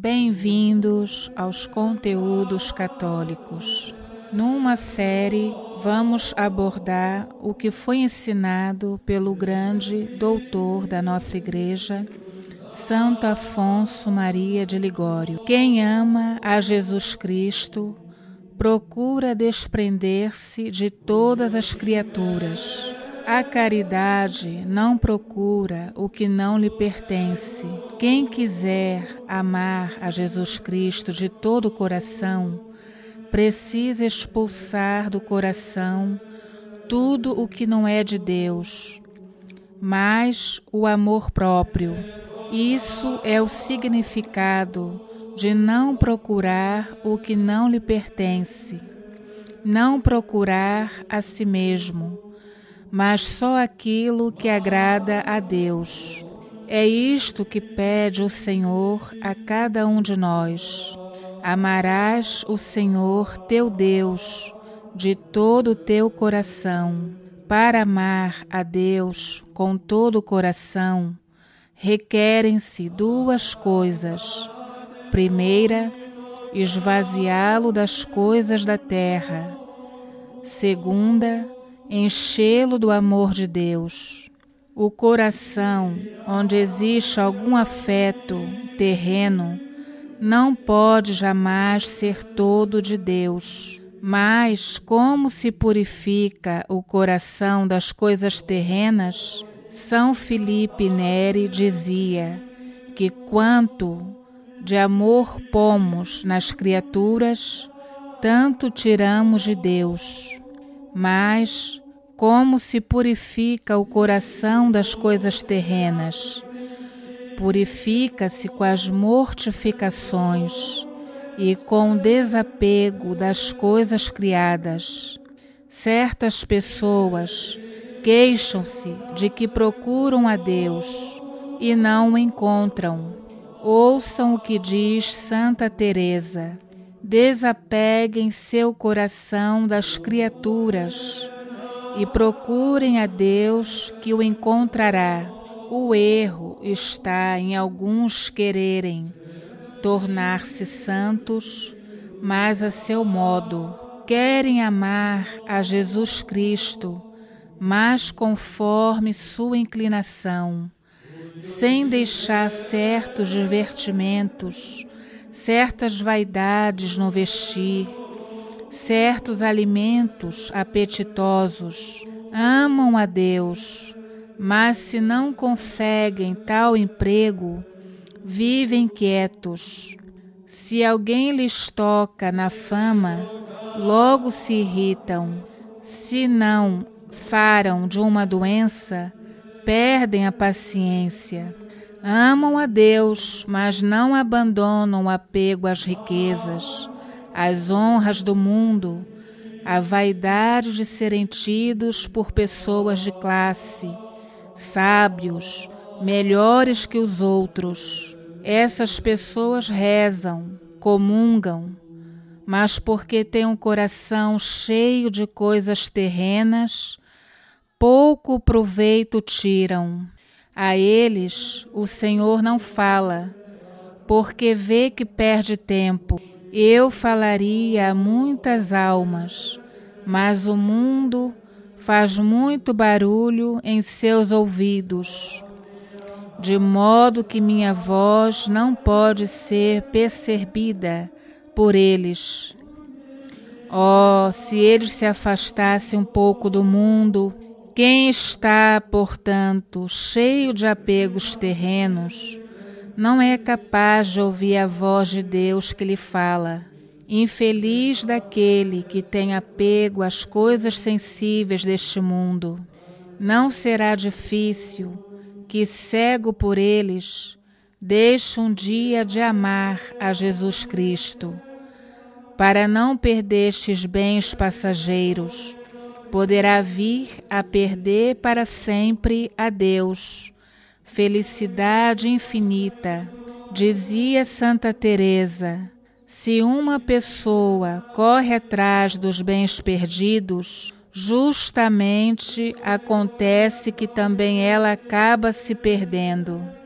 Bem-vindos aos conteúdos católicos. Numa série, vamos abordar o que foi ensinado pelo grande doutor da nossa igreja, Santo Afonso Maria de Ligório. Quem ama a Jesus Cristo procura desprender-se de todas as criaturas a caridade não procura o que não lhe pertence. Quem quiser amar a Jesus Cristo de todo o coração, precisa expulsar do coração tudo o que não é de Deus, mas o amor próprio. Isso é o significado de não procurar o que não lhe pertence, não procurar a si mesmo mas só aquilo que agrada a Deus. É isto que pede o Senhor a cada um de nós. Amarás o Senhor teu Deus de todo o teu coração. Para amar a Deus com todo o coração, requerem-se duas coisas. Primeira, esvaziá-lo das coisas da terra. Segunda, enchê-lo do amor de Deus. O coração onde existe algum afeto terreno não pode jamais ser todo de Deus. Mas como se purifica o coração das coisas terrenas? São Felipe Neri dizia que quanto de amor pomos nas criaturas, tanto tiramos de Deus. Mas como se purifica o coração das coisas terrenas? Purifica-se com as mortificações e com o desapego das coisas criadas. Certas pessoas queixam-se de que procuram a Deus e não o encontram. Ouçam o que diz Santa Teresa Desapeguem seu coração das criaturas e procurem a Deus que o encontrará. O erro está em alguns quererem tornar-se santos, mas a seu modo. Querem amar a Jesus Cristo, mas conforme sua inclinação, sem deixar certos divertimentos certas vaidades no vestir, certos alimentos apetitosos. Amam a Deus, mas se não conseguem tal emprego, vivem quietos. Se alguém lhes toca na fama, logo se irritam. Se não faram de uma doença, perdem a paciência. Amam a Deus, mas não abandonam o apego às riquezas, às honras do mundo, a vaidade de serem tidos por pessoas de classe, sábios, melhores que os outros. Essas pessoas rezam, comungam, mas porque têm um coração cheio de coisas terrenas, pouco proveito tiram. A eles o Senhor não fala, porque vê que perde tempo. Eu falaria a muitas almas, mas o mundo faz muito barulho em seus ouvidos, de modo que minha voz não pode ser percebida por eles. Oh, se eles se afastassem um pouco do mundo, quem está, portanto, cheio de apegos terrenos, não é capaz de ouvir a voz de Deus que lhe fala. Infeliz daquele que tem apego às coisas sensíveis deste mundo. Não será difícil que, cego por eles, deixe um dia de amar a Jesus Cristo, para não perder estes bens passageiros poderá vir a perder para sempre a Deus. Felicidade infinita. Dizia Santa Teresa: se uma pessoa corre atrás dos bens perdidos, justamente acontece que também ela acaba se perdendo.